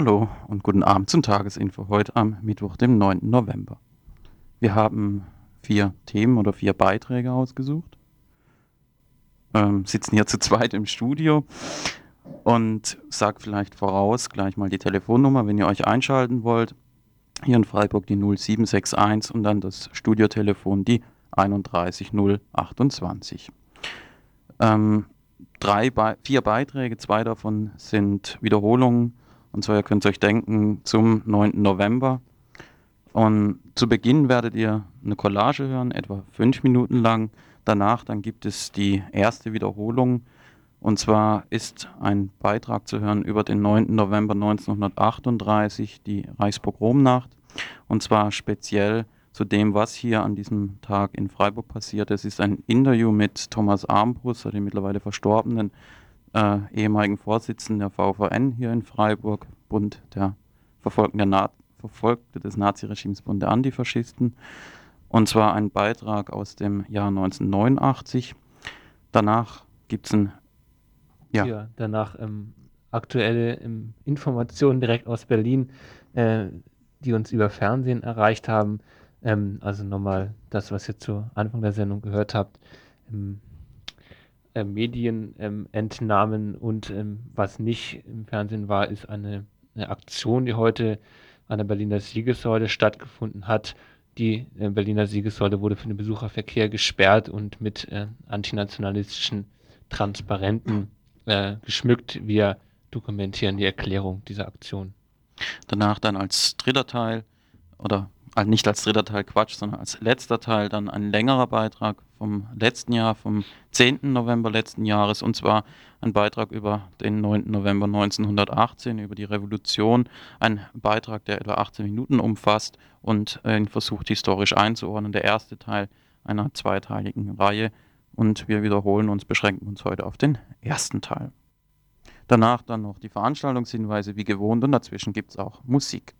Hallo und guten Abend zum Tagesinfo heute am Mittwoch, dem 9. November. Wir haben vier Themen oder vier Beiträge ausgesucht, ähm, sitzen hier zu zweit im Studio und sag vielleicht voraus gleich mal die Telefonnummer, wenn ihr euch einschalten wollt. Hier in Freiburg die 0761 und dann das Studiotelefon die 31028. Ähm, drei vier Beiträge, zwei davon sind Wiederholungen und zwar, ihr könnt euch denken, zum 9. November. Und zu Beginn werdet ihr eine Collage hören, etwa fünf Minuten lang. Danach dann gibt es die erste Wiederholung. Und zwar ist ein Beitrag zu hören über den 9. November 1938, die Reichspogromnacht. Und zwar speziell zu dem, was hier an diesem Tag in Freiburg passiert. Es ist ein Interview mit Thomas Armbruster, dem mittlerweile verstorbenen äh, ehemaligen Vorsitzenden der VVN hier in Freiburg, Bund der Verfolgten der Na Verfolgte des Naziregimes Bund der Antifaschisten. Und zwar ein Beitrag aus dem Jahr 1989. Danach gibt es ein. Ja, ja danach ähm, aktuelle ähm, Informationen direkt aus Berlin, äh, die uns über Fernsehen erreicht haben. Ähm, also nochmal das, was ihr zu Anfang der Sendung gehört habt. Ähm, äh, Medienentnahmen ähm, und ähm, was nicht im Fernsehen war, ist eine, eine, Aktion, die heute an der Berliner Siegessäule stattgefunden hat. Die äh, Berliner Siegessäule wurde für den Besucherverkehr gesperrt und mit äh, antinationalistischen Transparenten äh, geschmückt. Wir dokumentieren die Erklärung dieser Aktion. Danach dann als dritter Teil oder also nicht als dritter Teil Quatsch, sondern als letzter Teil dann ein längerer Beitrag vom letzten Jahr, vom 10. November letzten Jahres, und zwar ein Beitrag über den 9. November 1918, über die Revolution. Ein Beitrag, der etwa 18 Minuten umfasst und ihn versucht historisch einzuordnen. Der erste Teil einer zweiteiligen Reihe. Und wir wiederholen uns, beschränken uns heute auf den ersten Teil. Danach dann noch die Veranstaltungshinweise wie gewohnt und dazwischen gibt es auch Musik.